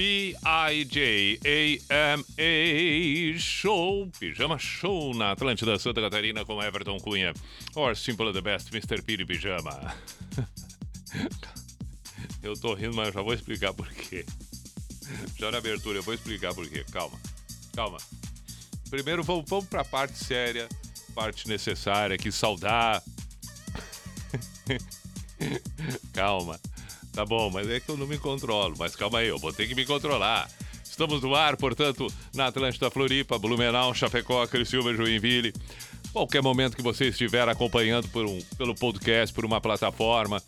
P-I-J-A-M-A Show, Pijama Show na Atlântida Santa Catarina com Everton Cunha. Or Simple the Best, Mr. Piri Pijama. Eu tô rindo, mas eu já vou explicar por quê. Já na abertura eu vou explicar por quê. Calma, calma. Primeiro vamos, vamos pra parte séria, parte necessária, que saudar. calma. Tá bom, mas é que eu não me controlo. Mas calma aí, eu vou ter que me controlar. Estamos no ar, portanto, na Atlântida Floripa, Blumenau, Chapecó, Criciúma, Joinville. Qualquer momento que você estiver acompanhando por um, pelo podcast, por uma plataforma,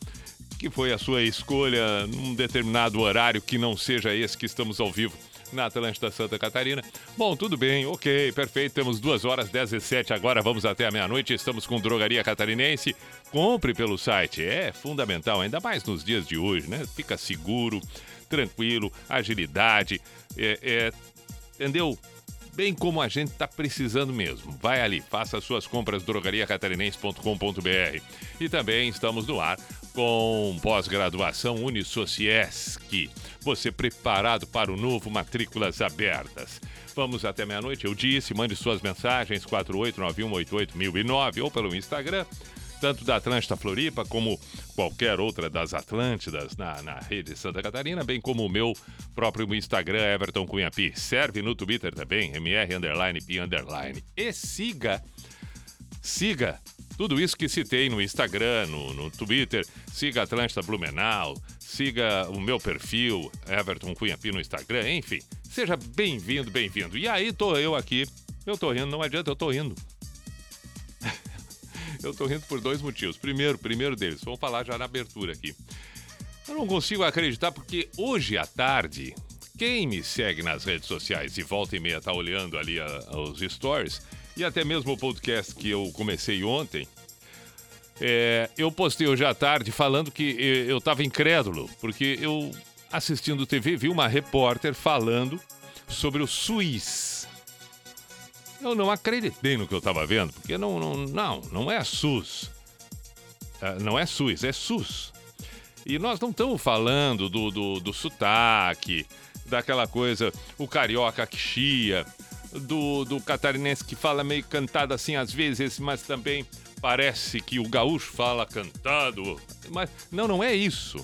que foi a sua escolha num determinado horário que não seja esse que estamos ao vivo na Atlântida Santa Catarina. Bom, tudo bem, ok, perfeito. Temos duas horas 17 agora, vamos até a meia-noite. Estamos com Drogaria Catarinense. Compre pelo site, é fundamental, ainda mais nos dias de hoje, né? Fica seguro, tranquilo, agilidade, é, é, entendeu? Bem como a gente está precisando mesmo. Vai ali, faça as suas compras drogariacatarinense.com.br. E também estamos no ar com pós-graduação Unisociesc. Você preparado para o novo Matrículas Abertas. Vamos até meia-noite, eu disse, mande suas mensagens 489188009 ou pelo Instagram, tanto da Atlântida Floripa como qualquer outra das Atlântidas na, na rede Santa Catarina, bem como o meu próprio Instagram, Everton Cunha Pi. Serve no Twitter também, MR underline Pi underline. E siga, siga tudo isso que citei no Instagram, no, no Twitter, siga Atlântida Blumenau, siga o meu perfil, Everton Cunha no Instagram, enfim. Seja bem-vindo, bem-vindo. E aí tô eu aqui, eu tô rindo, não adianta, eu tô rindo. eu tô rindo por dois motivos. Primeiro, primeiro deles, vamos falar já na abertura aqui. Eu não consigo acreditar porque hoje à tarde, quem me segue nas redes sociais e volta e meia tá olhando ali a, os stories e até mesmo o podcast que eu comecei ontem, é, eu postei hoje à tarde falando que eu estava incrédulo, porque eu, assistindo TV, vi uma repórter falando sobre o SUS. Eu não acreditei no que eu estava vendo, porque não, não, não, não é SUS. É, não é SUS, é SUS. E nós não estamos falando do, do, do sotaque, daquela coisa, o carioca que chia, do, do catarinense que fala meio cantado assim às vezes, mas também parece que o gaúcho fala cantado. Mas não, não é isso.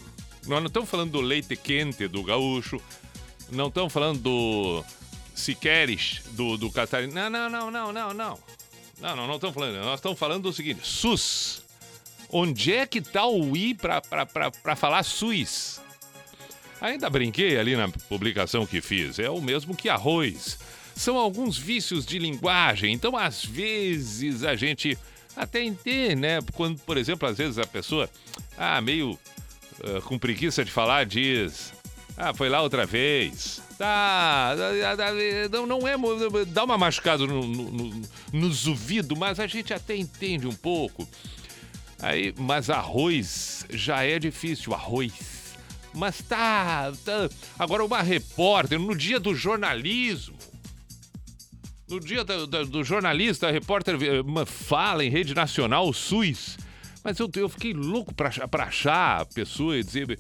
Nós não estamos falando do leite quente do gaúcho, não estamos falando do se queres do, do catarinense. Não, não, não, não, não, não. Não, não, estamos falando. Nós estamos falando do seguinte: SUS. Onde é que tá o I para falar SUS? Ainda brinquei ali na publicação que fiz. É o mesmo que arroz. São alguns vícios de linguagem. Então, às vezes, a gente até entende, né? Quando, por exemplo, às vezes a pessoa, ah, meio uh, com preguiça de falar, diz, ah, foi lá outra vez. Tá, não, não é. Dá uma machucada no, no, no, nos ouvidos, mas a gente até entende um pouco. Aí, mas arroz já é difícil, arroz. Mas tá, tá. Agora, uma repórter, no dia do jornalismo, no dia do, do, do jornalista, repórter fala em rede nacional, o SUS. Mas eu, eu fiquei louco pra, pra achar a pessoa e dizer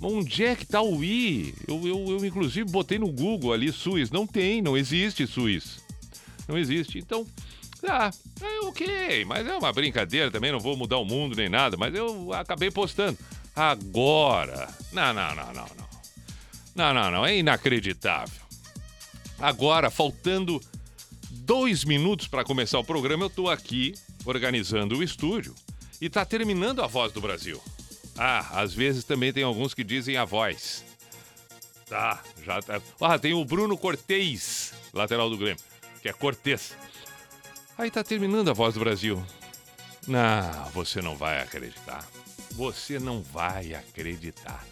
onde é que tá o I? Eu, eu, eu, inclusive, botei no Google ali SUS. Não tem, não existe SUS. Não existe. Então, ah, é ok, mas é uma brincadeira também, não vou mudar o mundo nem nada, mas eu acabei postando. Agora. Não, não, não, não, não. Não, não, não, é inacreditável. Agora, faltando dois minutos para começar o programa, eu estou aqui organizando o estúdio e está terminando a Voz do Brasil. Ah, às vezes também tem alguns que dizem a voz. Tá, já tá. Ah, tem o Bruno Cortez, lateral do Grêmio, que é Cortez. Aí tá terminando a voz do Brasil. Não, você não vai acreditar. Você não vai acreditar.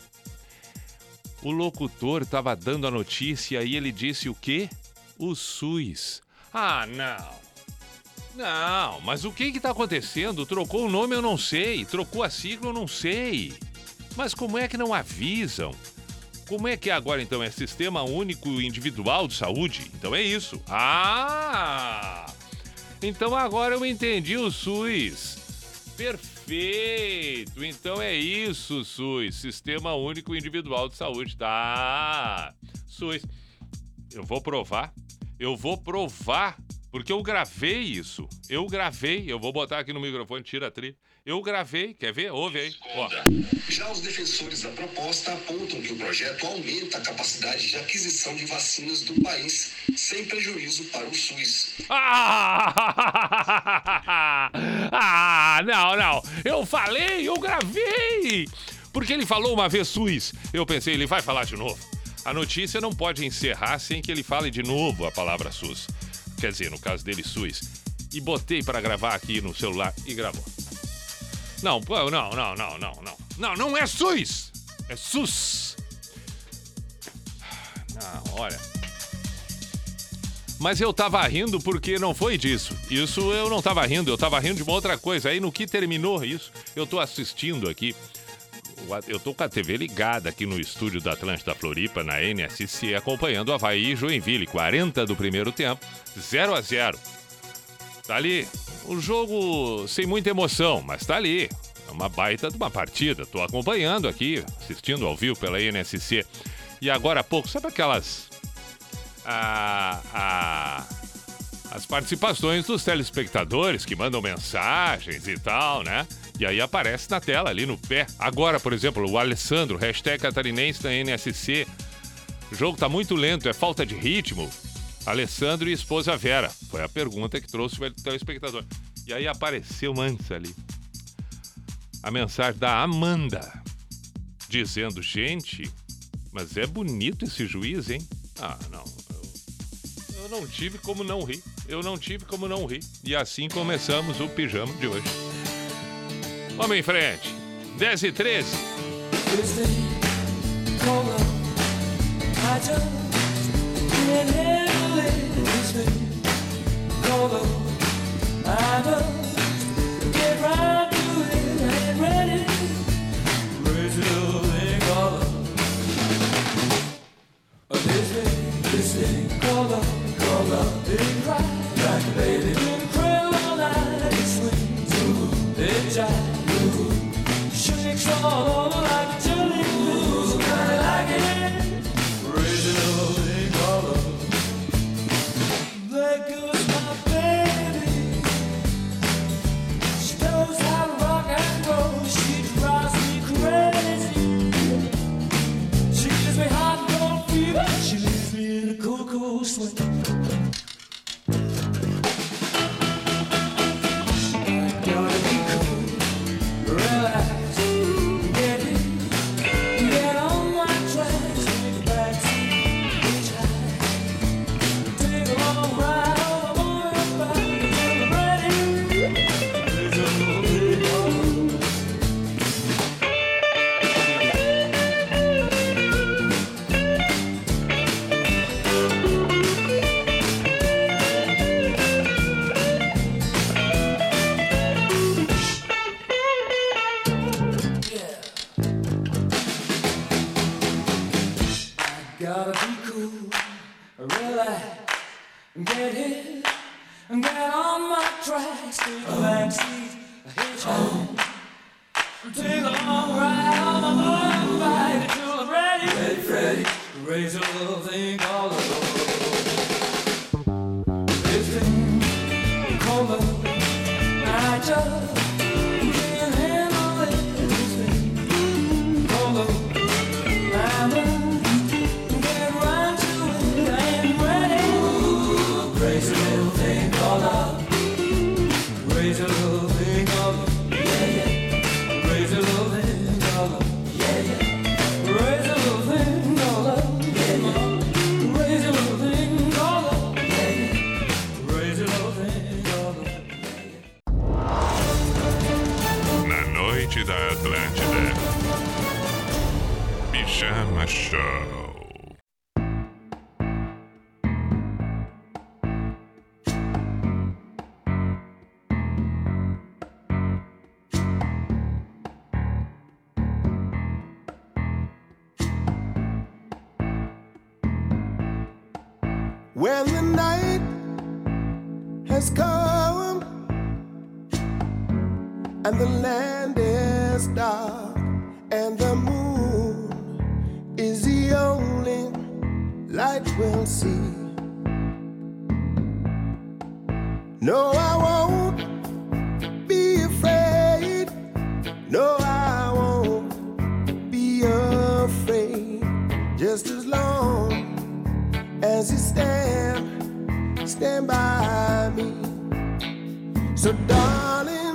O locutor estava dando a notícia e ele disse o quê? O SUS. Ah, não. Não, mas o que está acontecendo? Trocou o nome, eu não sei. Trocou a sigla, eu não sei. Mas como é que não avisam? Como é que é agora então? É Sistema Único Individual de Saúde? Então é isso. Ah! Então agora eu entendi o SUS. Perfeito! Então é isso, SUS. Sistema Único Individual de Saúde. Tá. SUS. Eu vou provar. Eu vou provar. Porque eu gravei isso. Eu gravei. Eu vou botar aqui no microfone, tira a trilha. Eu gravei, quer ver? Ouve aí. Ó. Já os defensores da proposta apontam que o projeto aumenta a capacidade de aquisição de vacinas do país, sem prejuízo para o SUS. Ah, ah, não, não. Eu falei, eu gravei. Porque ele falou uma vez SUS. Eu pensei, ele vai falar de novo. A notícia não pode encerrar sem que ele fale de novo a palavra SUS. Quer dizer, no caso dele, SUS. E botei para gravar aqui no celular e gravou. Não, não, não, não, não, não. Não, não é SUS. É SUS. Não, olha. Mas eu tava rindo porque não foi disso. Isso eu não tava rindo, eu tava rindo de uma outra coisa. Aí no que terminou isso, eu tô assistindo aqui. Eu tô com a TV ligada aqui no estúdio da Atlântida Floripa, na NSC, acompanhando Havaí e Joinville. 40 do primeiro tempo, 0 a 0 Tá ali. Um jogo sem muita emoção, mas tá ali. É uma baita de uma partida. Tô acompanhando aqui, assistindo ao vivo pela NSC. E agora há pouco, sabe aquelas. As participações dos telespectadores que mandam mensagens e tal, né? E aí aparece na tela ali no pé. Agora, por exemplo, o Alessandro, hashtag catarinense da NSC. O jogo tá muito lento, é falta de ritmo. Alessandro e esposa Vera. Foi a pergunta que trouxe o telespectador. E aí apareceu antes ali a mensagem da Amanda, dizendo: gente, mas é bonito esse juiz, hein? Ah, não. Eu, eu não tive como não rir. Eu não tive como não rir. E assim começamos o pijama de hoje. Vamos em frente. 10 e 13. Get right to it, I ain't ready. Brazil, they call This love, call love, they cry like a baby. solo. Stand, stand by me. So, darling,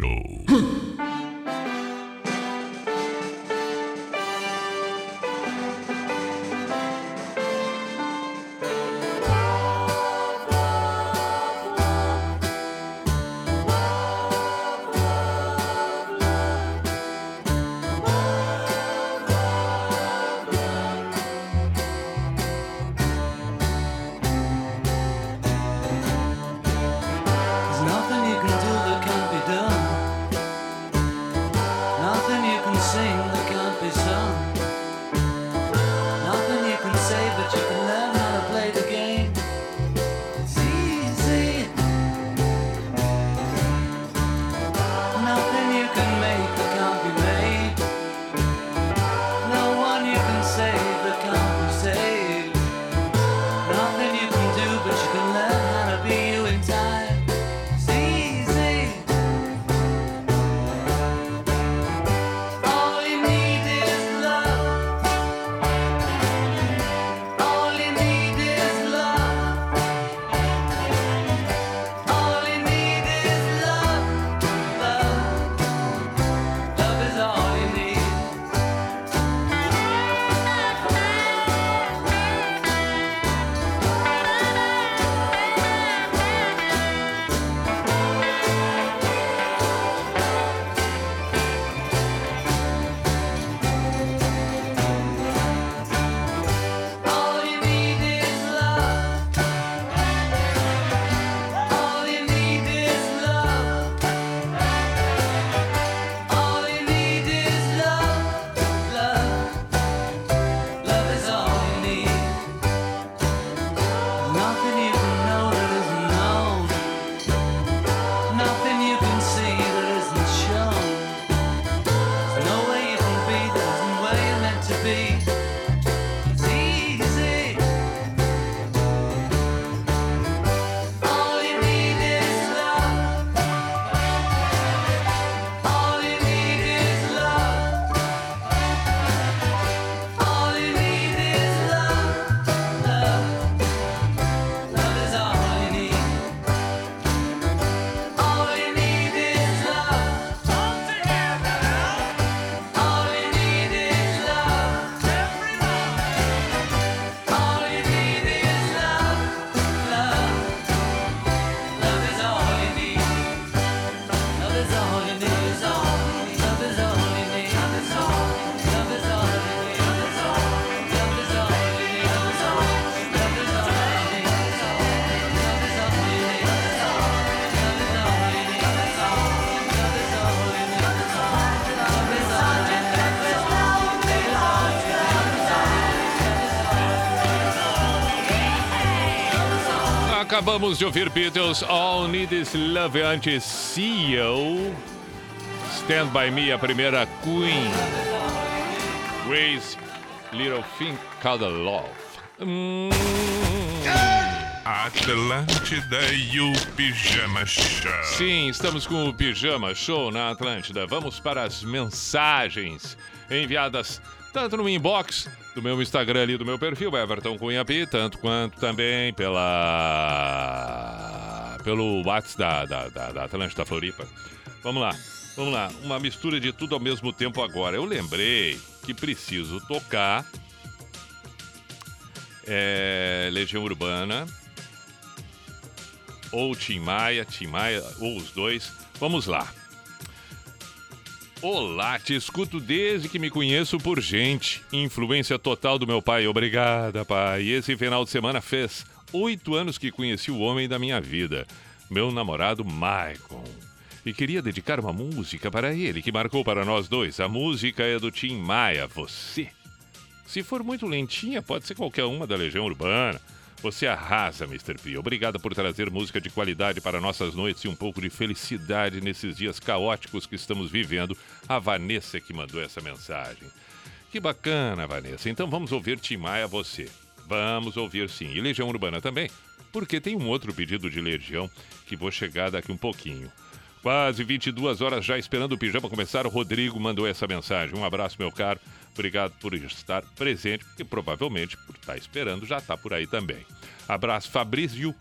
Show. Acabamos de ouvir Beatles, All Need Is Love antes CEO. Stand By Me, a primeira Queen. Grace, Little Thing Called Love. Hum, Atlântida e o Pijama Show. sim, estamos com o Pijama Show na Atlântida. Vamos para as mensagens enviadas tanto no inbox do meu Instagram ali, do meu perfil, Everton Cunha Pi, tanto quanto também pela pelo WhatsApp da, da, da, da Atlântida Floripa. Vamos lá, vamos lá. Uma mistura de tudo ao mesmo tempo agora. Eu lembrei que preciso tocar é, Legião Urbana ou Tim Maia, Tim Maia, ou os dois. Vamos lá. Olá, te escuto desde que me conheço por gente. Influência total do meu pai. Obrigada, pai. Esse final de semana fez oito anos que conheci o homem da minha vida, meu namorado Michael. E queria dedicar uma música para ele, que marcou para nós dois. A música é do Tim Maia, Você. Se for muito lentinha, pode ser qualquer uma da Legião Urbana. Você arrasa, Mr. P. Obrigada por trazer música de qualidade para nossas noites e um pouco de felicidade nesses dias caóticos que estamos vivendo. A Vanessa que mandou essa mensagem. Que bacana, Vanessa. Então vamos ouvir Tim Maia, você. Vamos ouvir sim. E Legião Urbana também, porque tem um outro pedido de Legião que vou chegar daqui um pouquinho. Quase 22 horas já esperando o pijama começar. O Rodrigo mandou essa mensagem. Um abraço, meu caro. Obrigado por estar presente, porque provavelmente por estar esperando já está por aí também. Abraço, Fabrício.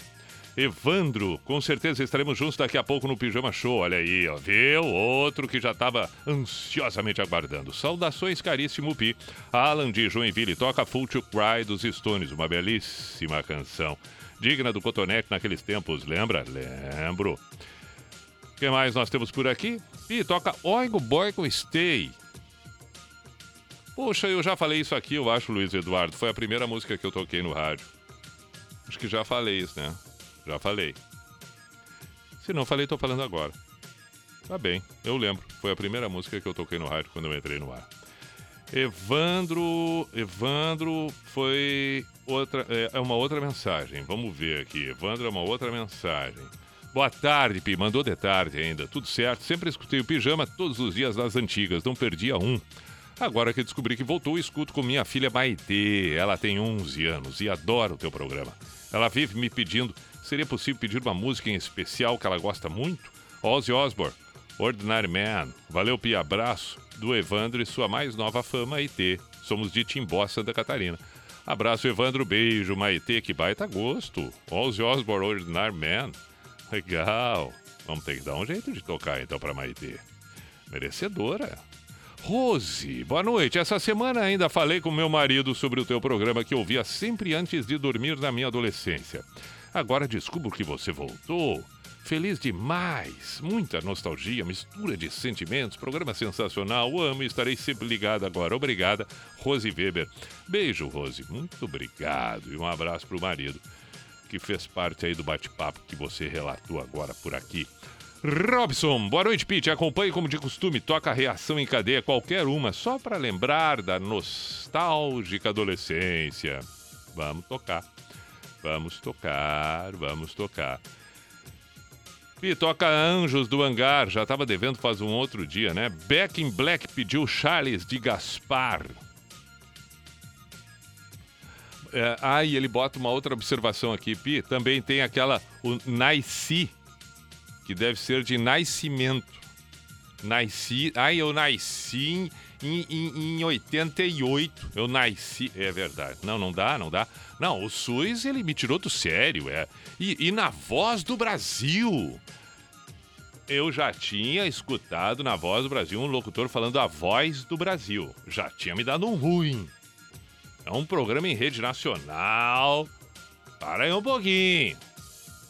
Evandro, com certeza estaremos juntos daqui a pouco no Pijama Show. Olha aí, ó, viu? Outro que já estava ansiosamente aguardando. Saudações, caríssimo Pi. Alan de Joinville toca Full to Cry dos Stones, uma belíssima canção. Digna do Cotonete naqueles tempos, lembra? Lembro. O que mais nós temos por aqui? E toca Oingo Boingo Stay. Poxa, eu já falei isso aqui, eu acho, Luiz Eduardo. Foi a primeira música que eu toquei no rádio. Acho que já falei isso, né? Já falei. Se não falei, tô falando agora. Tá bem, eu lembro. Foi a primeira música que eu toquei no rádio quando eu entrei no ar. Evandro. Evandro foi outra. É é uma outra mensagem. Vamos ver aqui. Evandro é uma outra mensagem. Boa tarde, Pi. Mandou de tarde ainda. Tudo certo. Sempre escutei o pijama todos os dias nas antigas. Não perdia um. Agora que descobri que voltou, escuto com minha filha Maitê. Ela tem 11 anos e adora o teu programa. Ela vive me pedindo, seria possível pedir uma música em especial que ela gosta muito? Ozzy Osbourne, Ordinary Man. Valeu, Pia. Abraço do Evandro e sua mais nova fã, Maitê. Somos de Timbó, Santa Catarina. Abraço, Evandro. Beijo, Maitê. Que baita gosto. Ozzy Osbourne, Ordinary Man. Legal. Vamos ter que dar um jeito de tocar então pra Maitê. Merecedora. Rose, boa noite. Essa semana ainda falei com meu marido sobre o teu programa que ouvia sempre antes de dormir na minha adolescência. Agora descubro que você voltou. Feliz demais. Muita nostalgia, mistura de sentimentos. Programa sensacional. Amo e estarei sempre ligado agora. Obrigada, Rose Weber. Beijo, Rose. Muito obrigado. E um abraço pro marido, que fez parte aí do bate-papo que você relatou agora por aqui. Robson, boa noite, Pete. Acompanhe como de costume, toca a reação em cadeia, qualquer uma, só para lembrar da nostálgica adolescência. Vamos tocar. Vamos tocar, vamos tocar. E toca Anjos do Hangar, já tava devendo faz um outro dia, né? Back in Black pediu Charles de Gaspar. É, ah, e ele bota uma outra observação aqui, Pi. Também tem aquela, o Nice, que deve ser de nascimento. Nasci. Ai, eu nasci em, em, em 88. Eu nasci. É verdade. Não, não dá, não dá. Não, o SUS ele me tirou do sério. É. E, e na voz do Brasil. Eu já tinha escutado na voz do Brasil um locutor falando a voz do Brasil. Já tinha me dado um ruim. É um programa em rede nacional. Para aí um pouquinho.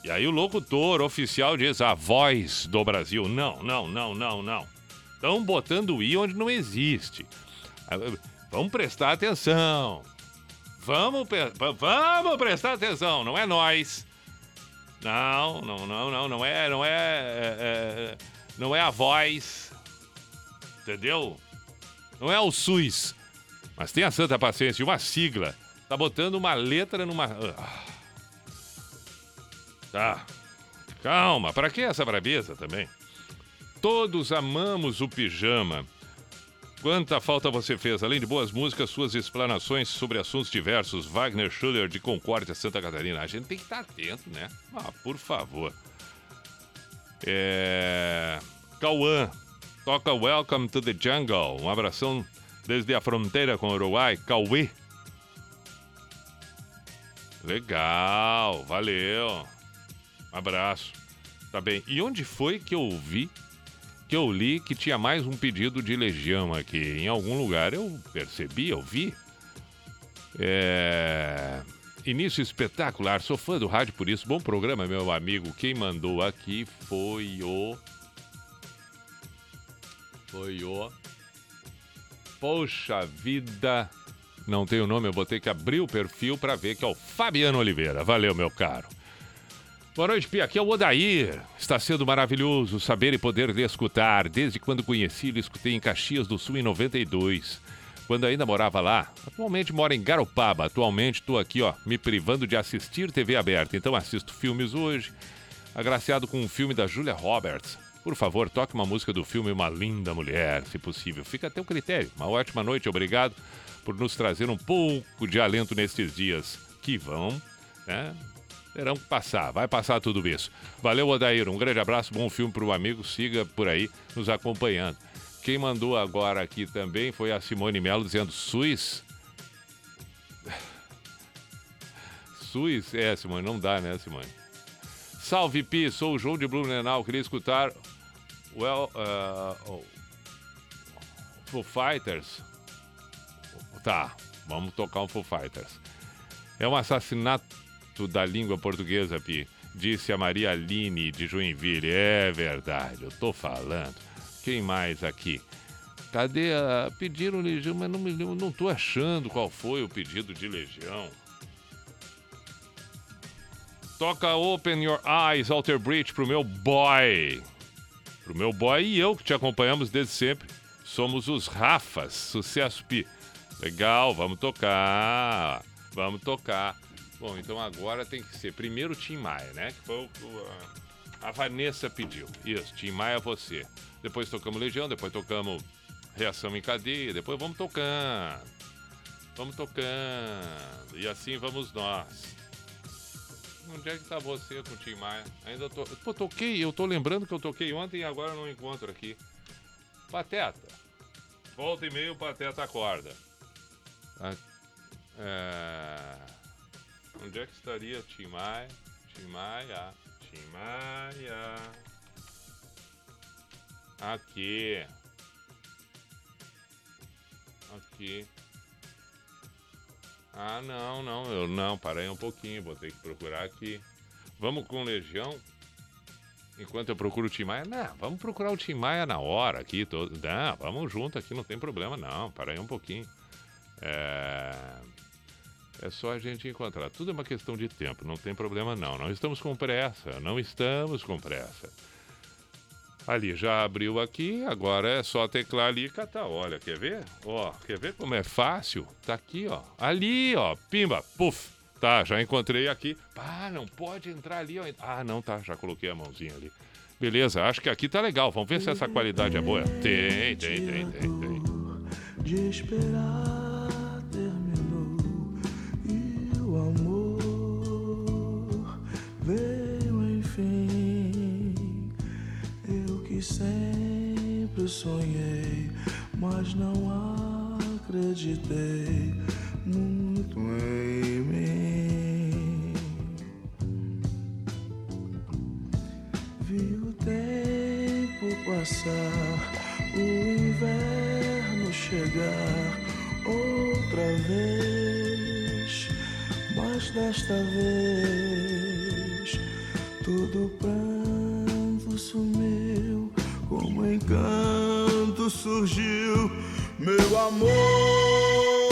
E aí o locutor oficial diz a voz do Brasil. Não, não, não, não, não. Estão botando o I onde não existe. Ah, Vamos prestar atenção. Vamos, vamos prestar atenção, não é nós. Não, não, não, não, não é, não é, é, é, não é a voz. Entendeu? Não é o SUS. Mas tenha santa paciência, uma sigla. Tá botando uma letra numa. Ah. Tá. Calma, pra que essa brabeza também? Todos amamos o pijama. Quanta falta você fez, além de boas músicas, suas explanações sobre assuntos diversos. Wagner Schuller de Concórdia, Santa Catarina. A gente tem que estar atento, né? Ah, por favor. É. Cauã, toca Welcome to the Jungle. Um abração desde a fronteira com o Uruguai. Cauê. Legal, valeu. Abraço. Tá bem. E onde foi que eu vi, que eu li que tinha mais um pedido de legião aqui? Em algum lugar eu percebi, eu vi. É. Início espetacular, sou fã do rádio por isso. Bom programa, meu amigo. Quem mandou aqui foi o. Foi o. Poxa vida. Não tem o nome, eu vou ter que abrir o perfil para ver que é o Fabiano Oliveira. Valeu, meu caro. Boa noite, Pia. Aqui é o Odair. Está sendo maravilhoso saber e poder lhe escutar. Desde quando conheci, lhe escutei em Caxias do Sul em 92. Quando ainda morava lá. Atualmente moro em Garopaba. Atualmente estou aqui, ó, me privando de assistir TV aberta. Então assisto filmes hoje. Agraciado com um filme da Julia Roberts. Por favor, toque uma música do filme Uma Linda Mulher, se possível. Fica a teu critério. Uma ótima noite, obrigado por nos trazer um pouco de alento nestes dias que vão, né? Terão que passar, vai passar tudo isso. Valeu, Odair. Um grande abraço, bom filme para o amigo. Siga por aí nos acompanhando. Quem mandou agora aqui também foi a Simone Melo dizendo SUS. SUS? É, Simone, não dá, né, Simone? Salve, Pi, sou o João de Blumenau. Queria escutar well, uh, oh, Foo Fighters. Tá, vamos tocar um Foo Fighters. É um assassinato da língua portuguesa, Pi. Disse a Maria Aline de Joinville. É verdade, eu tô falando. Quem mais aqui? Cadê a. Pediram legião, mas não me lembro, não tô achando qual foi o pedido de legião. Toca Open Your Eyes, Alter Bridge pro meu boy. Pro meu boy e eu que te acompanhamos desde sempre. Somos os Rafas. Sucesso, Pi. Legal, vamos tocar. Vamos tocar. Bom, então agora tem que ser primeiro Tim Maia, né? Que foi o que a, Vanessa pediu. Isso, Tim Maia você. Depois tocamos Legião, depois tocamos Reação em Cadeia, depois vamos tocando. Vamos tocando. E assim vamos nós. Onde é que tá você com o Tim Maia? Ainda tô. Pô, toquei, eu tô lembrando que eu toquei ontem e agora não encontro aqui. Pateta. Volta e meio, Pateta acorda. Ah, é... Onde é que estaria Tim Maia? Tim Maia. Tim Maia. Aqui. Aqui. Ah, não, não. Eu não, parei um pouquinho. Vou ter que procurar aqui. Vamos com Legião? Enquanto eu procuro o Tim Maia? Não, vamos procurar o Tim Maia na hora aqui. Todo... Não, vamos junto aqui, não tem problema não. Para aí um pouquinho. É... é só a gente encontrar. Tudo é uma questão de tempo, não tem problema não. Não estamos com pressa, não estamos com pressa. Ali, já abriu aqui, agora é só teclar ali e catar. Olha, quer ver? Ó, quer ver como é fácil? Tá aqui, ó. Ali, ó, pimba, puf. Tá, já encontrei aqui. Ah, não pode entrar ali, ó. Ah, não, tá, já coloquei a mãozinha ali. Beleza, acho que aqui tá legal. Vamos ver se essa qualidade é boa. Tem, tem, tem, tem, tem. de esperar sempre sonhei, mas não acreditei muito em mim. Vi o tempo passar, o inverno chegar outra vez, mas desta vez todo pranto sumiu, como encanto surgiu, meu amor.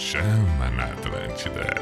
Pijama na Atlântida.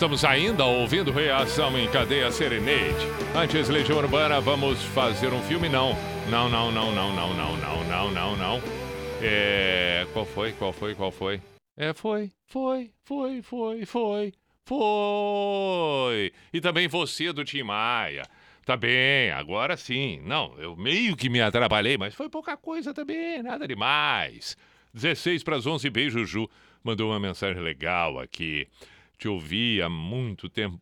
Estamos ainda ouvindo Reação em Cadeia Serenade. Antes, Legião Urbana, vamos fazer um filme? Não. Não, não, não, não, não, não, não, não, não, não. É. Qual foi? Qual foi? Qual foi? É, foi, foi, foi, foi, foi, foi. E também você do Tim Maia. Tá bem, agora sim. Não, eu meio que me atrapalhei, mas foi pouca coisa também, nada demais. 16 para as 11, beijo, Ju. Mandou uma mensagem legal aqui te ouvi há muito tempo.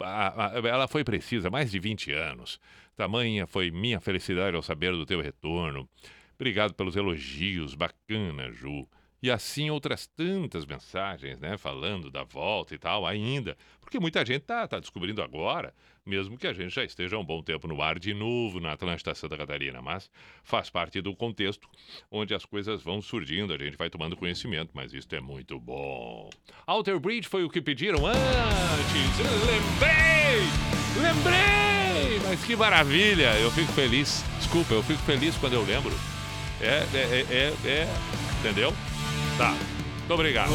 Ela foi precisa, mais de 20 anos. Tamanha foi minha felicidade ao saber do teu retorno. Obrigado pelos elogios, bacana, Ju. E assim outras tantas mensagens, né? Falando da volta e tal, ainda. Porque muita gente tá, tá descobrindo agora, mesmo que a gente já esteja um bom tempo no ar de novo na Atlântida Santa Catarina. Mas faz parte do contexto onde as coisas vão surgindo, a gente vai tomando conhecimento, mas isso é muito bom. Alter Bridge foi o que pediram antes. Lembrei! Lembrei! Mas que maravilha! Eu fico feliz. Desculpa, eu fico feliz quando eu lembro. É, é, é, é, é entendeu? Tá. Muito obrigado.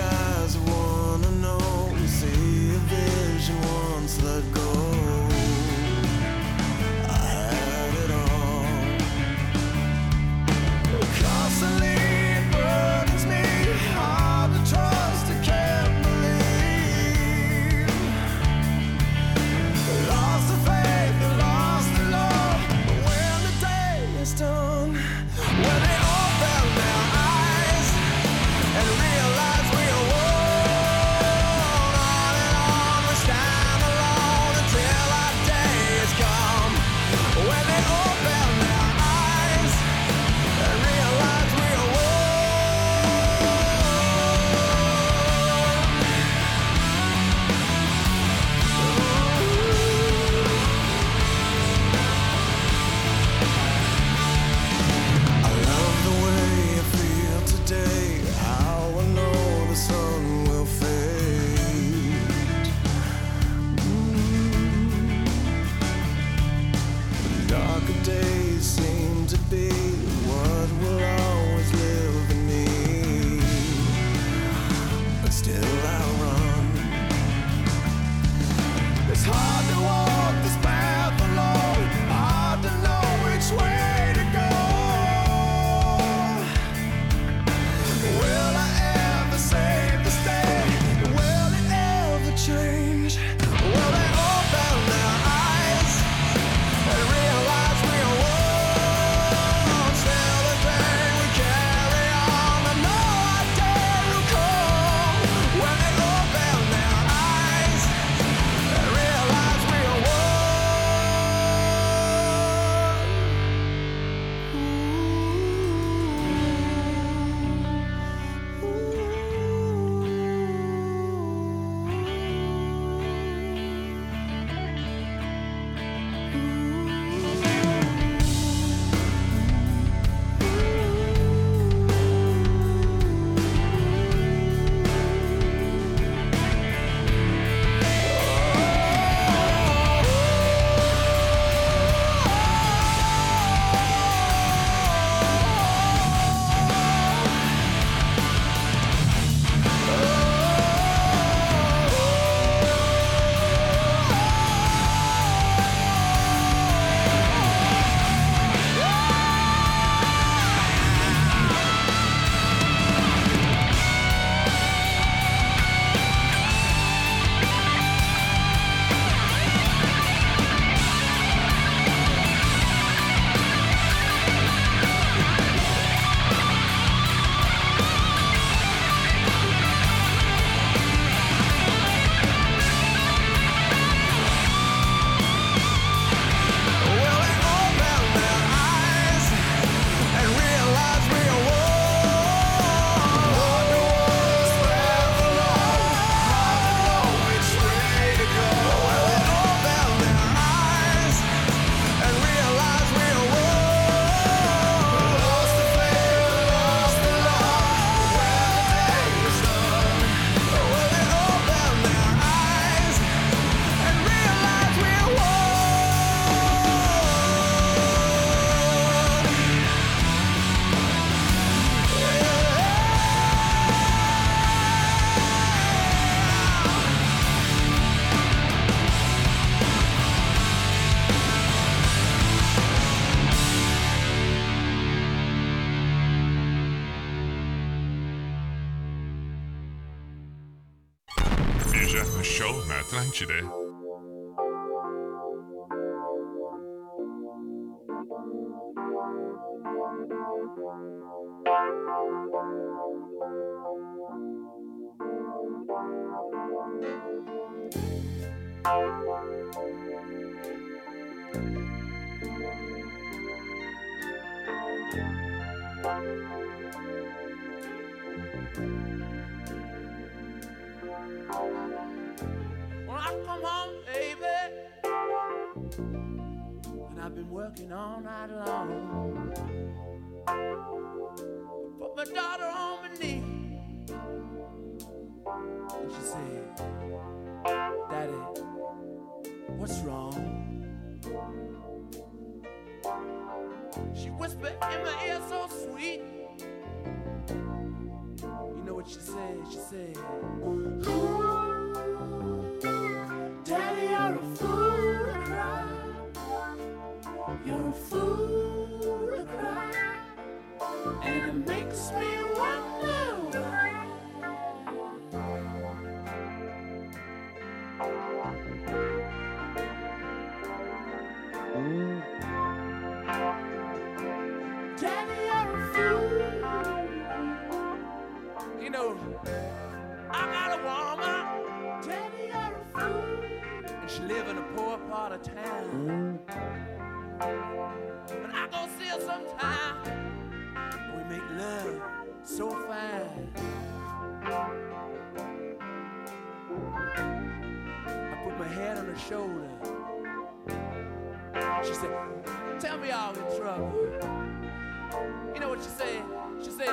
eyes wanna know. See a vision once let go. I had it all. Constantly. Na Atlântida. Come home, baby, and I've been working all night long. Put my daughter on my knee, and she said, Daddy, what's wrong? She whispered in my ear so sweet. You know what she said? She said, You're a fool to cry. And it makes me wonder why. Daddy, you're a fool. You know, I got a woman. Daddy, you're a fool. And she live in a poor part of town. Mm. But I see her sometime. We make love so fine. I put my head on her shoulder. She said, Tell me all in trouble. You know what she said? She said,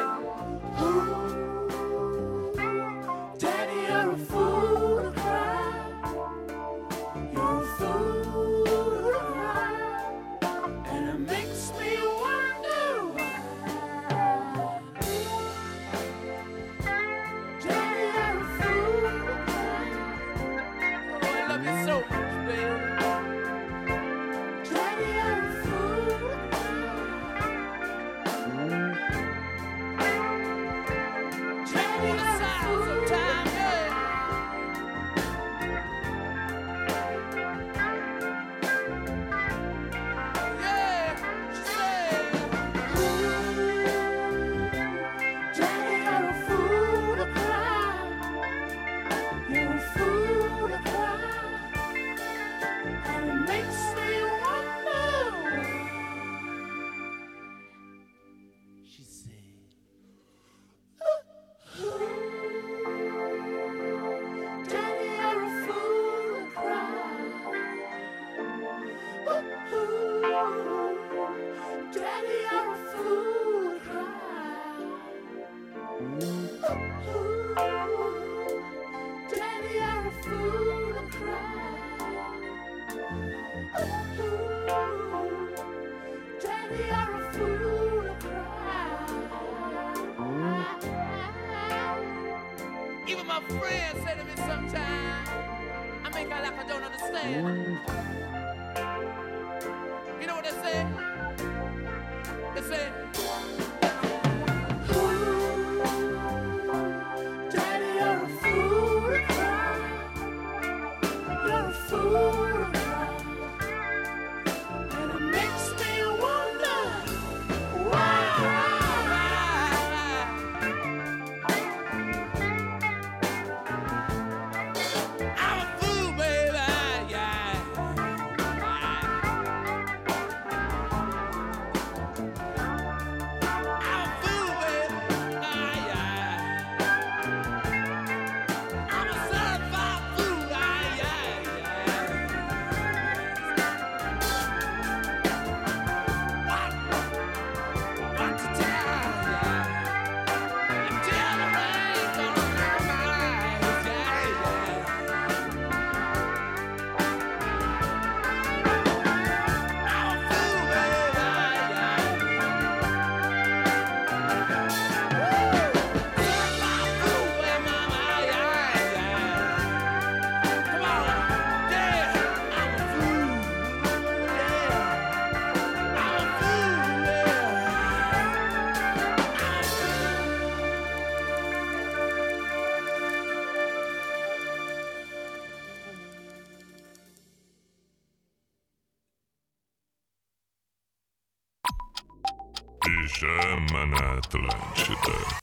Pijama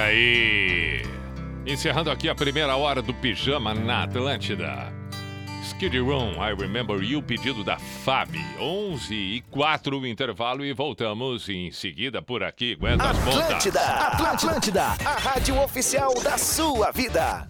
Olha aí! Encerrando aqui a primeira hora do Pijama na Atlântida. Skid Room, I Remember You, pedido da Fabi. 11 e 4 o intervalo e voltamos em seguida por aqui. Aguenta as pontas. Atlântida, Atlântida, a rádio oficial da sua vida.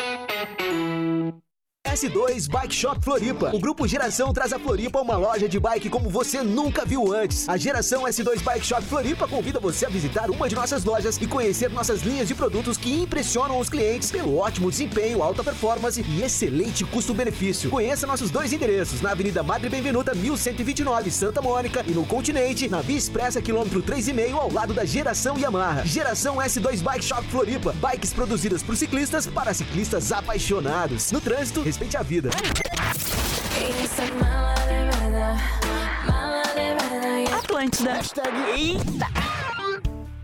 S2 Bike Shop Floripa. O Grupo Geração traz a Floripa uma loja de bike como você nunca viu antes. A Geração S2 Bike Shop Floripa convida você a visitar uma de nossas lojas e conhecer nossas linhas de produtos que impressionam os clientes pelo ótimo desempenho, alta performance e excelente custo-benefício. Conheça nossos dois endereços na Avenida Madre Benvenuta 1129, Santa Mônica e no Continente, na Via Expressa quilômetro 3,5 ao lado da Geração Yamaha. Geração S2 Bike Shop Floripa. Bikes produzidas por ciclistas para ciclistas apaixonados. No trânsito, a vida. Atlântida.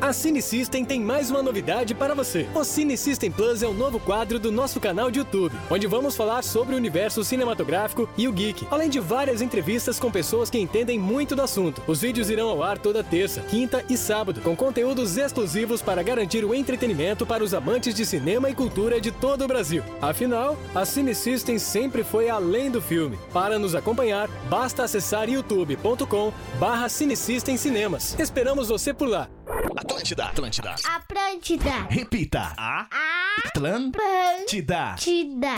A Cine System tem mais uma novidade para você. O Cine System Plus é o novo quadro do nosso canal de YouTube, onde vamos falar sobre o universo cinematográfico e o geek, além de várias entrevistas com pessoas que entendem muito do assunto. Os vídeos irão ao ar toda terça, quinta e sábado, com conteúdos exclusivos para garantir o entretenimento para os amantes de cinema e cultura de todo o Brasil. Afinal, a Cine System sempre foi além do filme. Para nos acompanhar, basta acessar youtube.com barra Cinesystem Cinemas. Esperamos você por lá. Atlântida. Atlântida. Atlântida. Repita. A. Atlântida. Atlântida.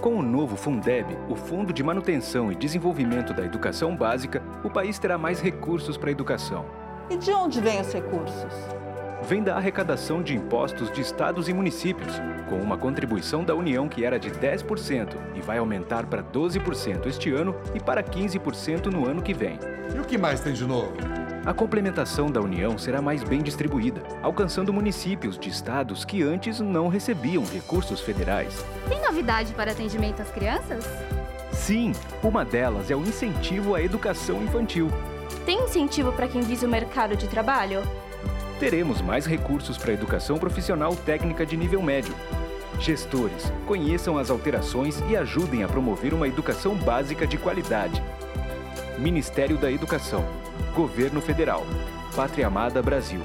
Com o novo Fundeb, o Fundo de Manutenção e Desenvolvimento da Educação Básica, o país terá mais recursos para a educação. E de onde vêm os recursos? Vem da arrecadação de impostos de estados e municípios, com uma contribuição da União que era de 10% e vai aumentar para 12% este ano e para 15% no ano que vem. E o que mais tem de novo? A complementação da União será mais bem distribuída, alcançando municípios de estados que antes não recebiam recursos federais. Tem novidade para atendimento às crianças? Sim, uma delas é o incentivo à educação infantil. Tem incentivo para quem visa o mercado de trabalho? Teremos mais recursos para a educação profissional técnica de nível médio. Gestores, conheçam as alterações e ajudem a promover uma educação básica de qualidade. Ministério da Educação. Governo Federal. Pátria Amada Brasil.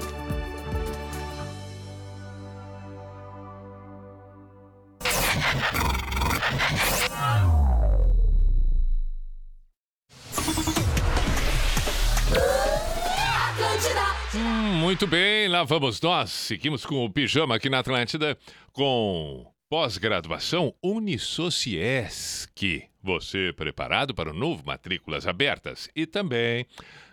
Muito bem, lá vamos nós. Seguimos com o pijama aqui na Atlântida com pós-graduação Unisociesc. Você preparado para o novo Matrículas Abertas e também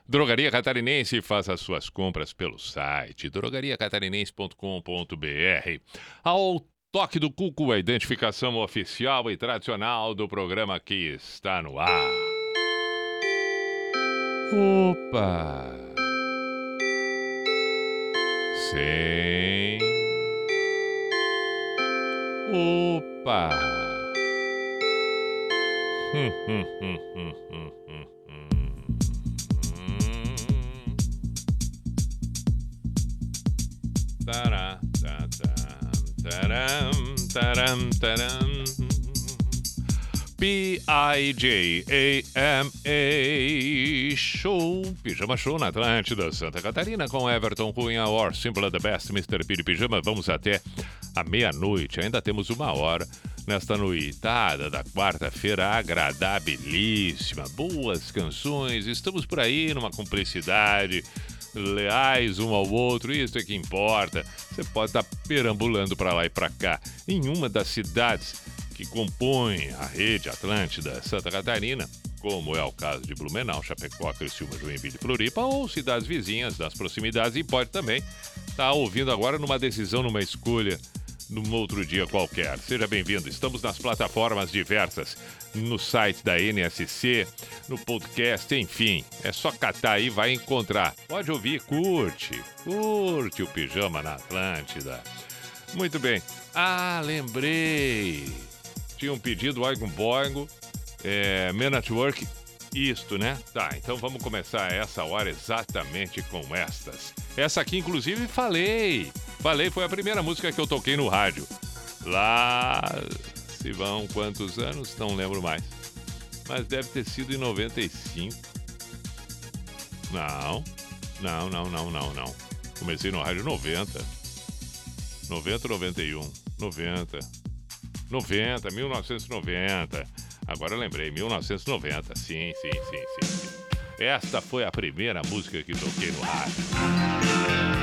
Drogaria Catarinense, faça as suas compras pelo site drogariacatarinense.com.br. Ao toque do cuco, a identificação oficial e tradicional do programa que está no ar. Opa! Sim. Opa! Tá, taram, taram, taram. P-I-J-A-M-A Show, Pijama Show na Atlântida, Santa Catarina, com Everton Cunha, or Simple the Best, Mr. P de Pijama. Vamos até a meia-noite, ainda temos uma hora nesta noitada da quarta-feira agradabilíssima. Boas canções, estamos por aí numa cumplicidade, leais um ao outro, isso é que importa. Você pode estar perambulando para lá e para cá em uma das cidades que compõem a rede Atlântida Santa Catarina, como é o caso de Blumenau, Chapecó, Criciúma, Joinville e Floripa, ou cidades vizinhas das proximidades, e pode também estar ouvindo agora numa decisão, numa escolha, num outro dia qualquer. Seja bem-vindo. Estamos nas plataformas diversas, no site da NSC, no podcast, enfim. É só catar aí, vai encontrar. Pode ouvir, curte. Curte o Pijama na Atlântida. Muito bem. Ah, lembrei. Tinha um pedido, Oigo Boingo, é, Man at Work, isto, né? Tá, então vamos começar essa hora exatamente com estas. Essa aqui, inclusive, falei. Falei, foi a primeira música que eu toquei no rádio. Lá se vão quantos anos? Não lembro mais. Mas deve ter sido em 95. Não, não, não, não, não, não. Comecei no rádio 90. 90, 91. 90. 90, 1990. Agora eu lembrei, 1990. Sim, sim, sim, sim, sim. Esta foi a primeira música que toquei no rádio.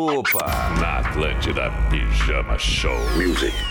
Opa! Na Atlântida Pijama Show. Music.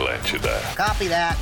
Na Atlântida. Copy that.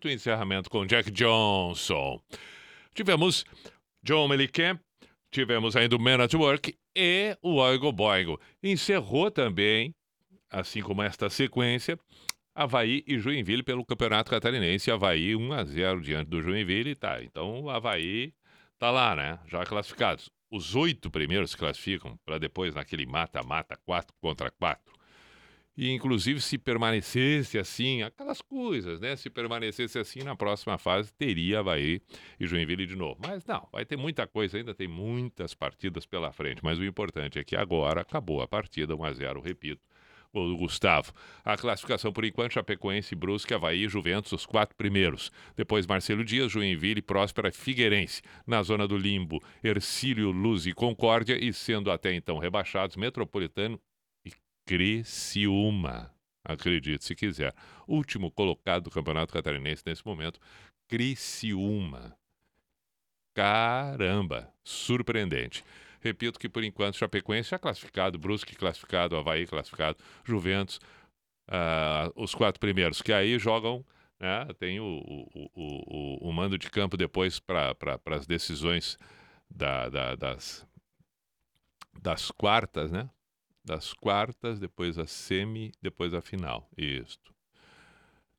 Bonito encerramento com Jack Johnson. Tivemos John Mellencamp, tivemos ainda o Man at Work e o Oigo Boigo. Encerrou também, assim como esta sequência, Havaí e Joinville pelo Campeonato Catarinense. Havaí 1 a 0 diante do Joinville, tá. Então o Havaí tá lá, né? Já classificados. Os oito primeiros se classificam para depois naquele mata-mata, 4 contra 4. E inclusive se permanecesse assim, aquelas coisas, né? Se permanecesse assim na próxima fase, teria Havaí e Joinville de novo. Mas não, vai ter muita coisa ainda, tem muitas partidas pela frente. Mas o importante é que agora acabou a partida, 1 a 0 repito. Do Gustavo. A classificação por enquanto, Chapecoense, Brusque, Havaí e Juventus, os quatro primeiros. Depois Marcelo Dias, Joinville, Próspera Figueirense. Na zona do limbo, Ercílio, Luz e Concórdia. E sendo até então rebaixados, Metropolitano Criciúma. Acredite se quiser. Último colocado do Campeonato Catarinense nesse momento, Criciúma. Caramba, surpreendente. Repito que por enquanto Chapecoense já classificado, Brusque classificado, Havaí classificado, Juventus, ah, os quatro primeiros, que aí jogam, né, tem o, o, o, o, o mando de campo depois para pra, as decisões da, da, das, das quartas, né? Das quartas, depois a semi, depois a final. Isto.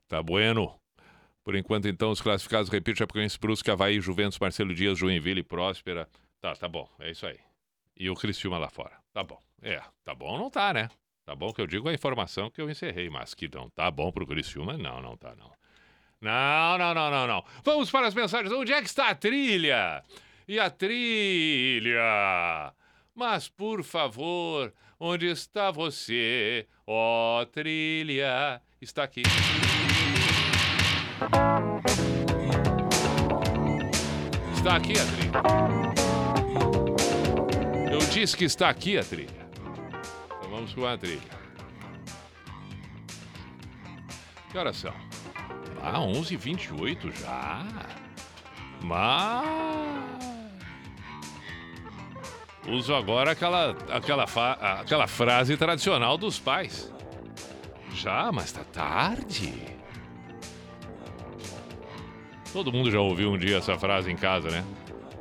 Tá bueno? Por enquanto, então, os classificados, repito, Chapecoense, Brusque, Havaí, Juventus, Marcelo Dias, Joinville, Próspera. Tá, tá bom, é isso aí. E o Criciúma lá fora. Tá bom. É, tá bom não tá, né? Tá bom que eu digo a informação que eu encerrei, mas que não tá bom pro Criciúma, não, não tá não. Não, não, não, não, não. Vamos para as mensagens. Onde é que está a trilha? E a trilha? Mas, por favor, onde está você? Ó, trilha. Está aqui. Está aqui a trilha. Eu disse que está aqui a trilha. Então vamos com a trilha. Que horas são? Ah, 11h28 já. Mas. Uso agora aquela, aquela, aquela frase tradicional dos pais. Já, mas tá tarde. Todo mundo já ouviu um dia essa frase em casa, né?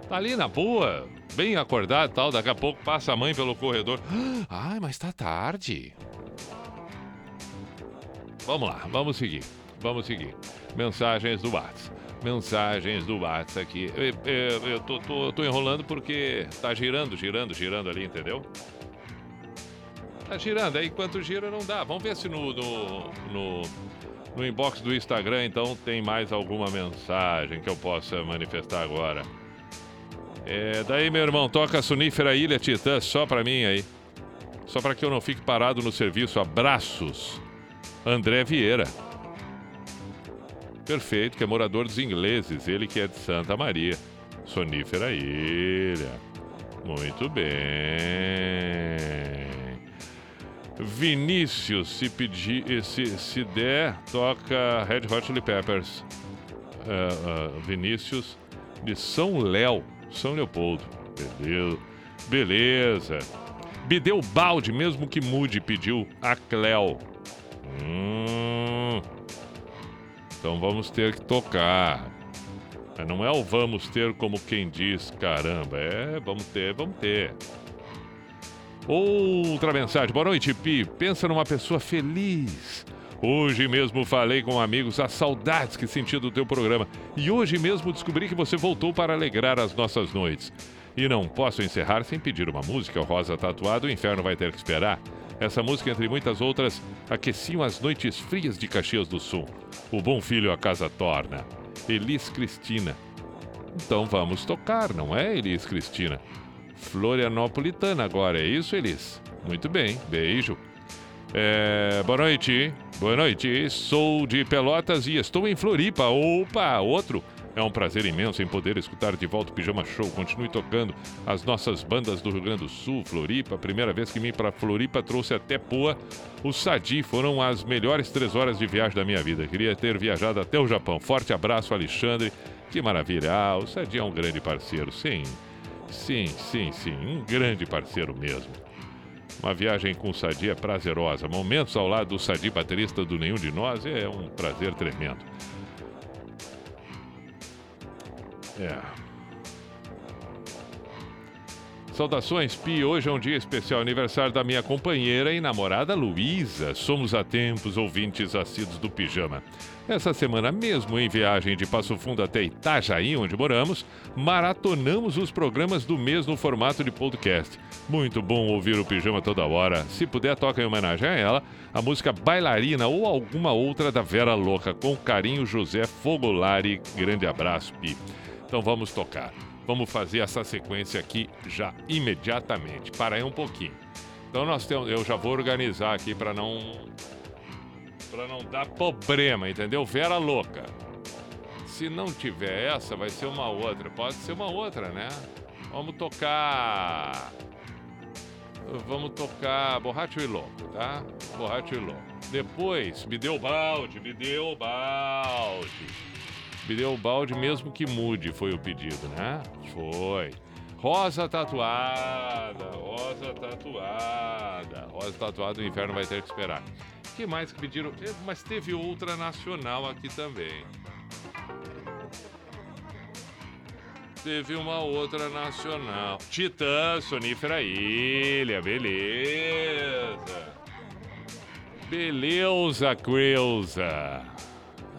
Tá ali na boa, bem acordado e tal, daqui a pouco passa a mãe pelo corredor. Ai, mas tá tarde. Vamos lá, vamos seguir. Vamos seguir. Mensagens do WhatsApp. Mensagens do WhatsApp aqui. Eu, eu, eu tô, tô- tô enrolando porque tá girando, girando, girando ali, entendeu? Tá girando, aí enquanto gira não dá. Vamos ver se no, no, no, no inbox do Instagram, então, tem mais alguma mensagem que eu possa manifestar agora. É, daí, meu irmão, toca a Sonífera Ilha Titã só pra mim aí. Só pra que eu não fique parado no serviço. Abraços. André Vieira. Perfeito, que é morador dos ingleses. Ele que é de Santa Maria. Sonífera Ilha. Muito bem. Vinícius, se pedir, se, se der, toca Red Hot Chili Peppers. Ah, ah, Vinícius de São Léo, São Leopoldo. Beleza. Beleza. Bideu balde, mesmo que mude, pediu a Cleo. Hum. Então vamos ter que tocar. Mas Não é o vamos ter como quem diz, caramba. É, vamos ter, vamos ter. Outra mensagem. Boa noite, Pi. Pensa numa pessoa feliz. Hoje mesmo falei com amigos as saudades que senti do teu programa. E hoje mesmo descobri que você voltou para alegrar as nossas noites. E não posso encerrar sem pedir uma música. O Rosa Tatuado, o inferno vai ter que esperar. Essa música, entre muitas outras, aqueciam as noites frias de Caxias do Sul. O Bom Filho a Casa Torna. Elis Cristina. Então vamos tocar, não é, Elis Cristina? Florianopolitana agora, é isso, Elis? Muito bem, beijo. É, boa noite, boa noite. Sou de Pelotas e estou em Floripa. Opa, outro. É um prazer imenso em poder escutar de volta o Pijama Show. Continue tocando as nossas bandas do Rio Grande do Sul, Floripa. Primeira vez que vim para Floripa, trouxe até Poa. O Sadi foram as melhores três horas de viagem da minha vida. Queria ter viajado até o Japão. Forte abraço, Alexandre. Que maravilha. Ah, o Sadi é um grande parceiro, sim. Sim, sim, sim. Um grande parceiro mesmo. Uma viagem com o Sadi é prazerosa. Momentos ao lado do Sadi, baterista do Nenhum de Nós, é um prazer tremendo. É. Saudações, Pi. Hoje é um dia especial, aniversário da minha companheira e namorada Luísa. Somos há tempos ouvintes assíduos do Pijama. Essa semana, mesmo em viagem de Passo Fundo até Itajaí, onde moramos, maratonamos os programas do mês no formato de podcast. Muito bom ouvir o Pijama toda hora. Se puder, toca em homenagem a ela a música Bailarina ou alguma outra da Vera Louca. Com carinho, José Fogolari. Grande abraço, Pi. Então vamos tocar. Vamos fazer essa sequência aqui já imediatamente. Para aí um pouquinho. Então nós temos, eu já vou organizar aqui para não para não dar problema, entendeu? Vera louca. Se não tiver essa, vai ser uma outra. Pode ser uma outra, né? Vamos tocar Vamos tocar Borracho e Louco, tá? Borracho e Louco. Depois, me deu balde, me deu balde. Me deu balde mesmo que mude, foi o pedido, né? Foi. Rosa tatuada, rosa tatuada. Rosa tatuada, o inferno vai ter que esperar. O que mais que pediram? Eh, Mas teve outra nacional aqui também. Teve uma outra nacional. Titã, Sonífera Ilha, beleza. Beleza, Creuza.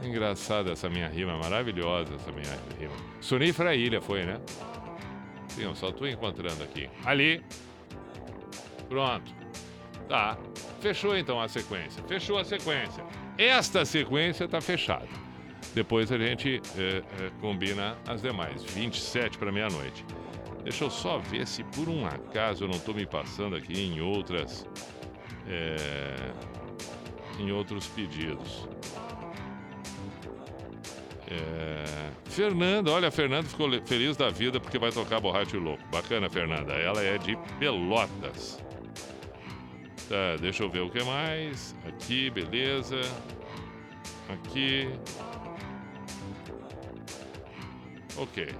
Engraçada essa minha rima, maravilhosa essa minha rima. Sonífera Ilha foi, né? Sim, eu só tô encontrando aqui. Ali. Pronto. Tá. Fechou então a sequência. Fechou a sequência. Esta sequência tá fechada. Depois a gente é, é, combina as demais. 27 para meia-noite. Deixa eu só ver se por um acaso eu não tô me passando aqui em outras. é, em outros pedidos. É, Fernanda, olha, a Fernanda ficou feliz da vida porque vai tocar Borracho e Louco. Bacana, Fernanda. Ela é de Pelotas. Tá, deixa eu ver o que mais. Aqui, beleza. Aqui. Ok.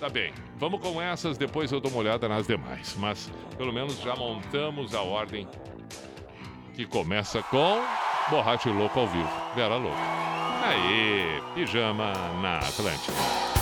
Tá bem. Vamos com essas, depois eu dou uma olhada nas demais. Mas pelo menos já montamos a ordem que começa com Borracho e Louco ao vivo. Vera Louco. Aí, pijama na Atlântica.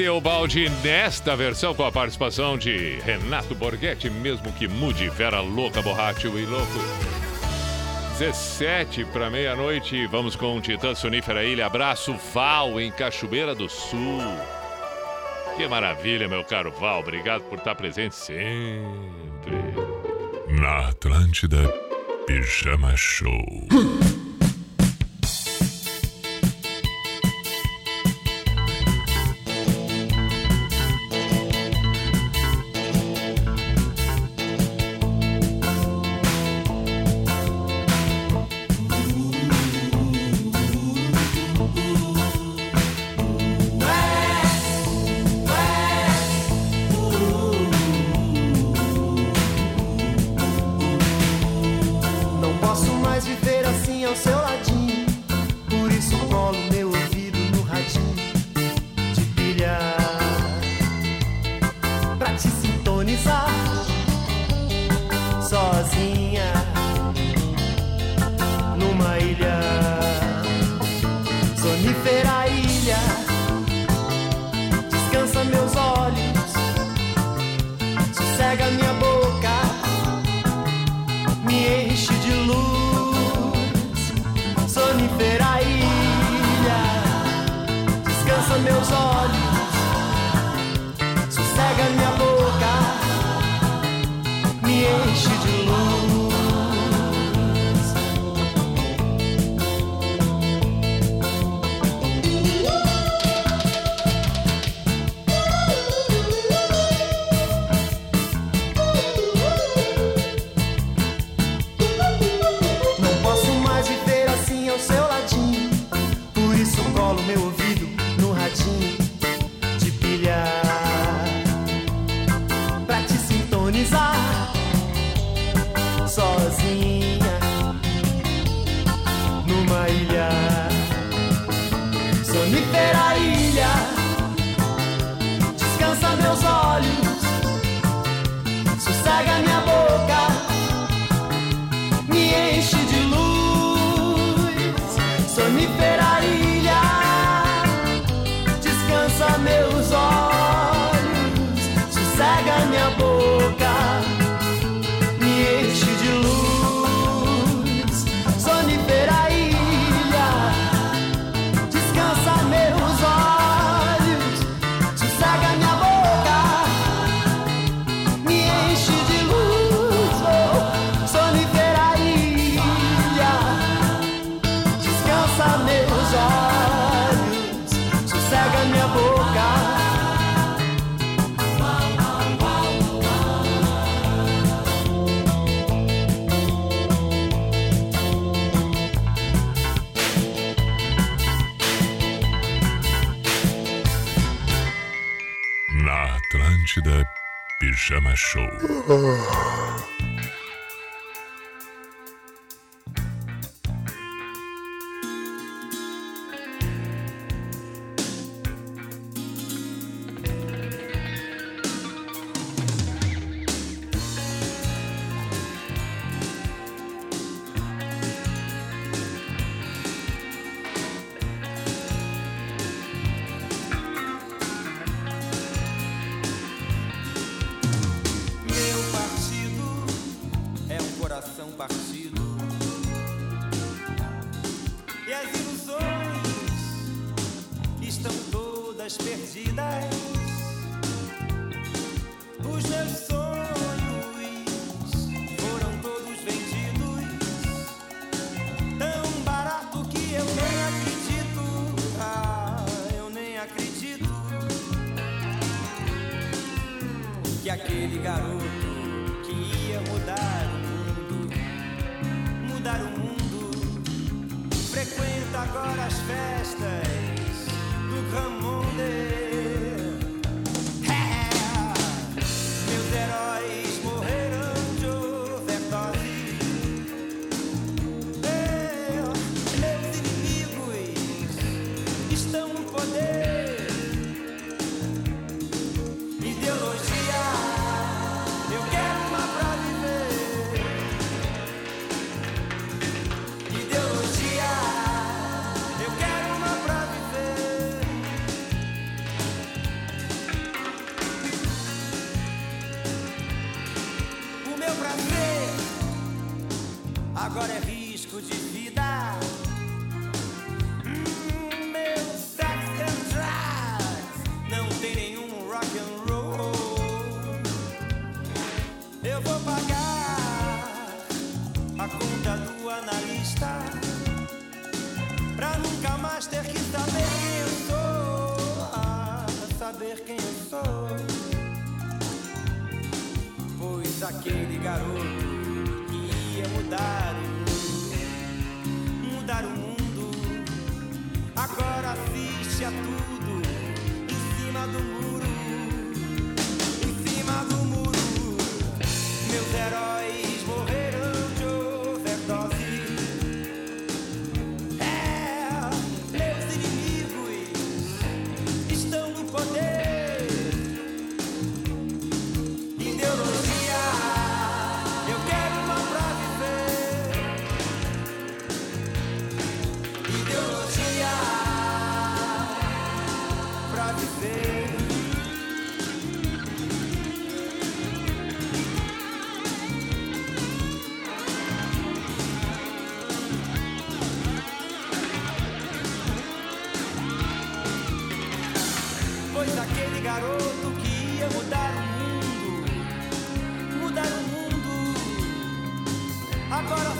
Teobaldi nesta versão com a participação de Renato Borghetti, mesmo que mude, Vera Louca, borracha e Louco. 17 para meia-noite, vamos com o Titã Sonífera Ilha. Abraço, Val, em Cachoeira do Sul. Que maravilha, meu caro Val. Obrigado por estar presente sempre. Na Atlântida, Pijama Show. Pijama Show. Pois aquele garoto que ia mudar o mundo, mudar o mundo, agora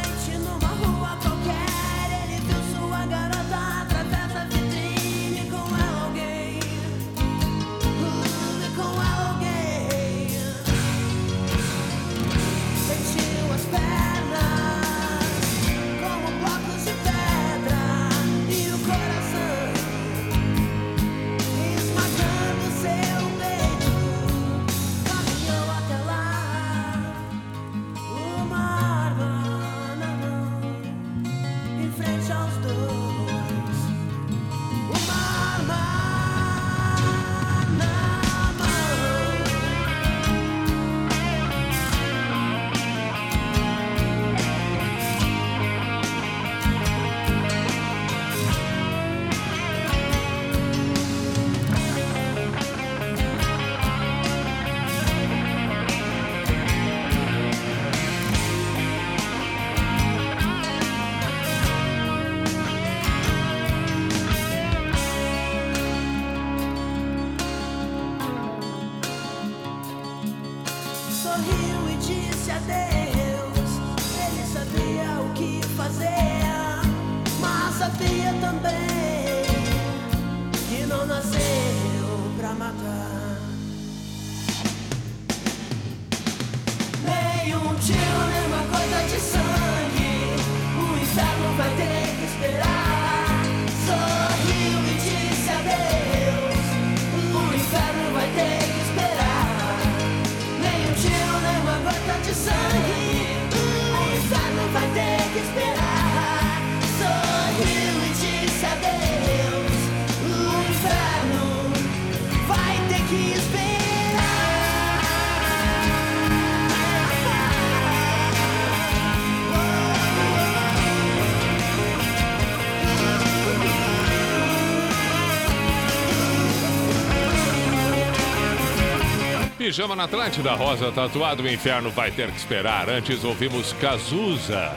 Pijama na Atlântida, Rosa Tatuado, o inferno vai ter que esperar. Antes ouvimos Cazuza.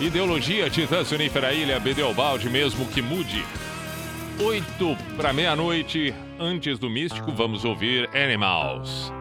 Ideologia, Titã Sunífera Ilha, Bedelbalde, mesmo que mude. 8 para meia-noite, antes do Místico, vamos ouvir Animals.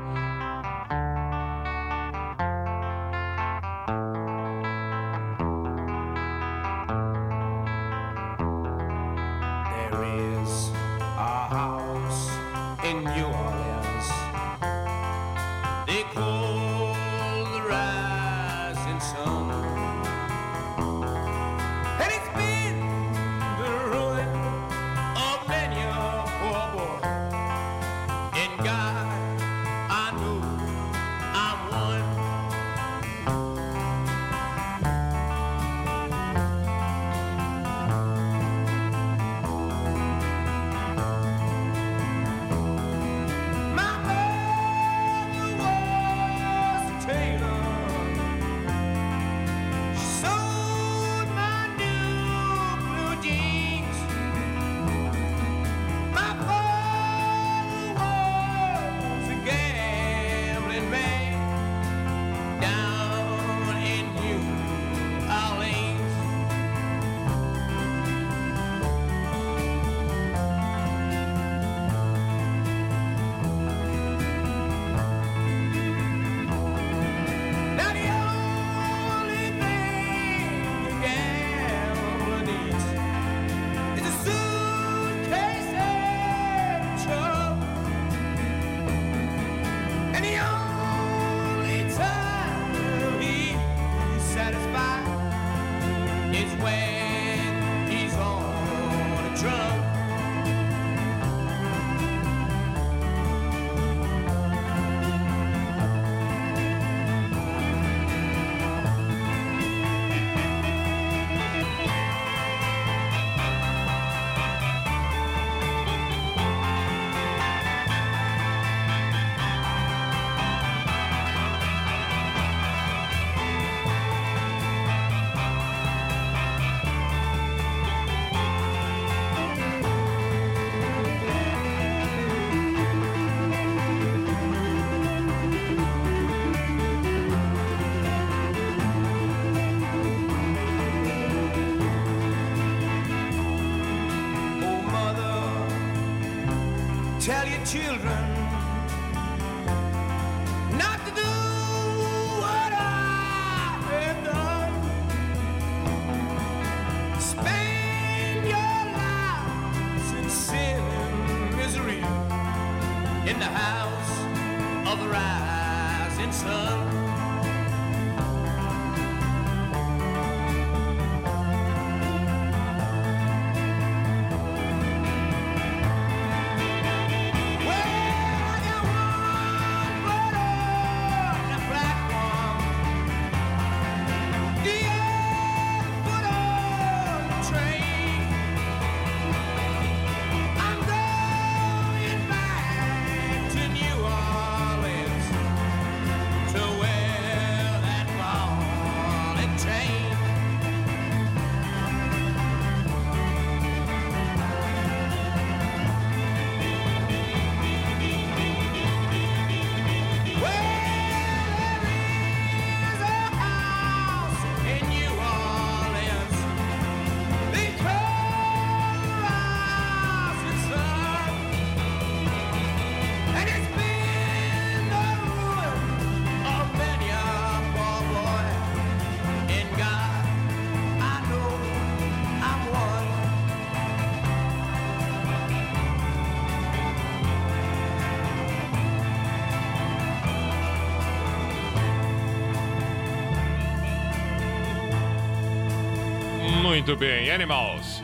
Muito bem, Animals,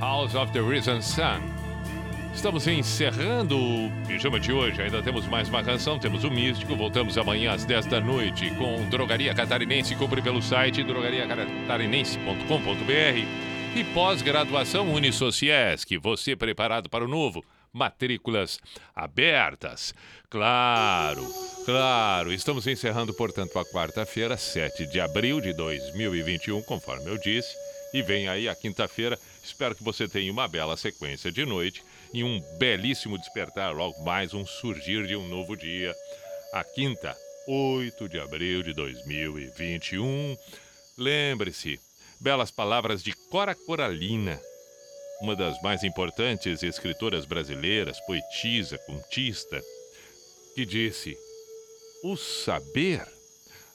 House of the Risen Sun. Estamos encerrando o pijama de hoje. Ainda temos mais uma canção, temos o Místico. Voltamos amanhã às 10 da noite com Drogaria Catarinense. Compre pelo site drogariacatarinense.com.br e pós-graduação Unisociesc. Você preparado para o novo? Matrículas abertas. Claro, claro. Estamos encerrando, portanto, a quarta-feira, 7 de abril de 2021, conforme eu disse. E vem aí a quinta-feira. Espero que você tenha uma bela sequência de noite e um belíssimo despertar, logo mais um surgir de um novo dia. A quinta, 8 de abril de 2021. Lembre-se, belas palavras de Cora Coralina, uma das mais importantes escritoras brasileiras, poetisa, contista, que disse: O saber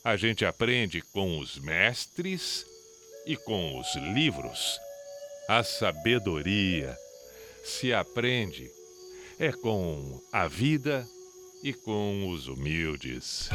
a gente aprende com os mestres e com os livros. A sabedoria se aprende é com a vida e com os humildes.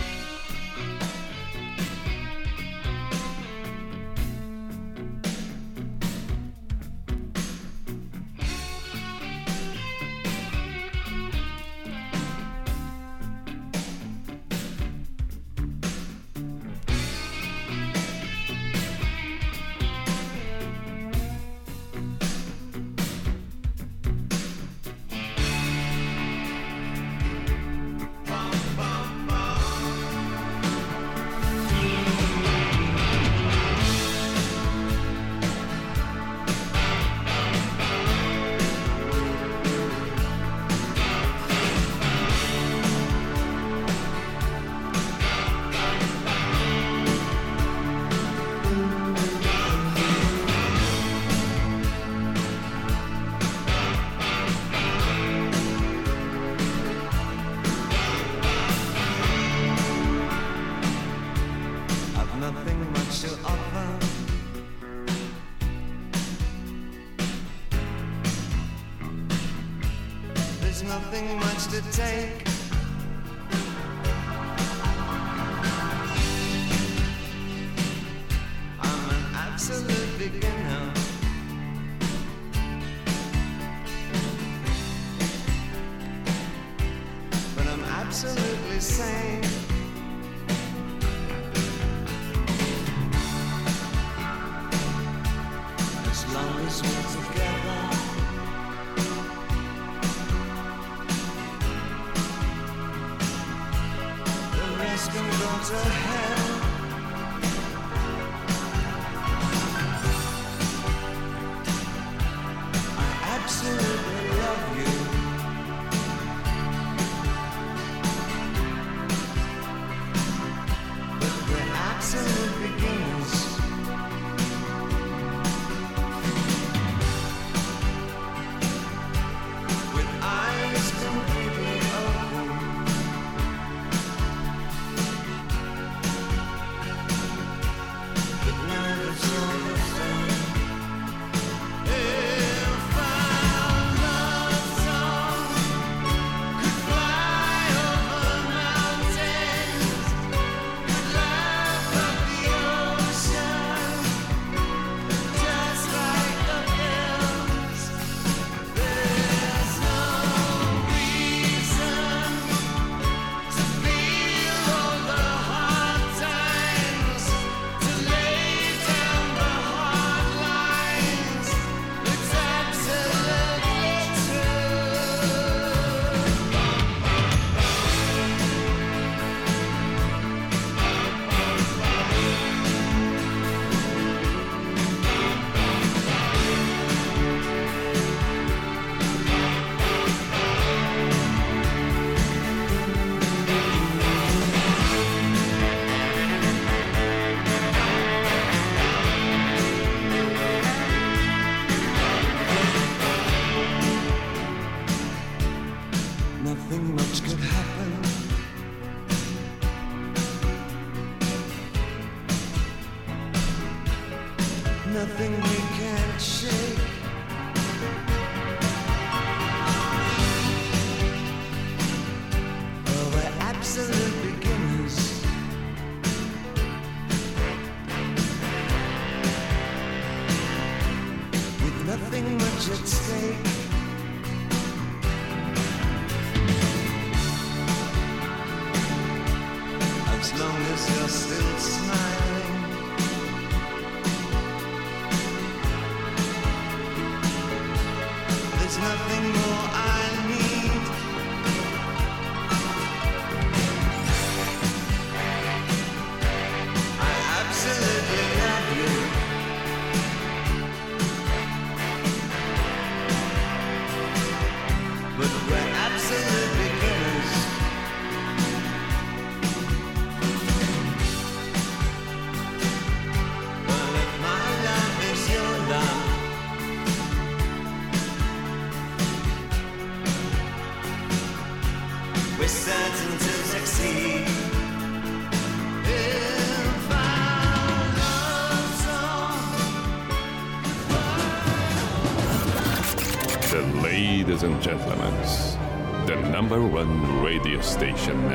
absolutely love you.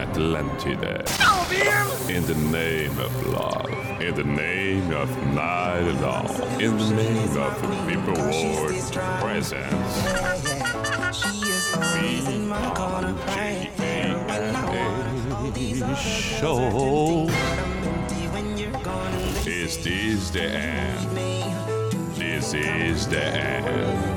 Atlantida. In the name of love, in the name of night and all, in the name of the reward presence. Show. Is this the end? This is the end.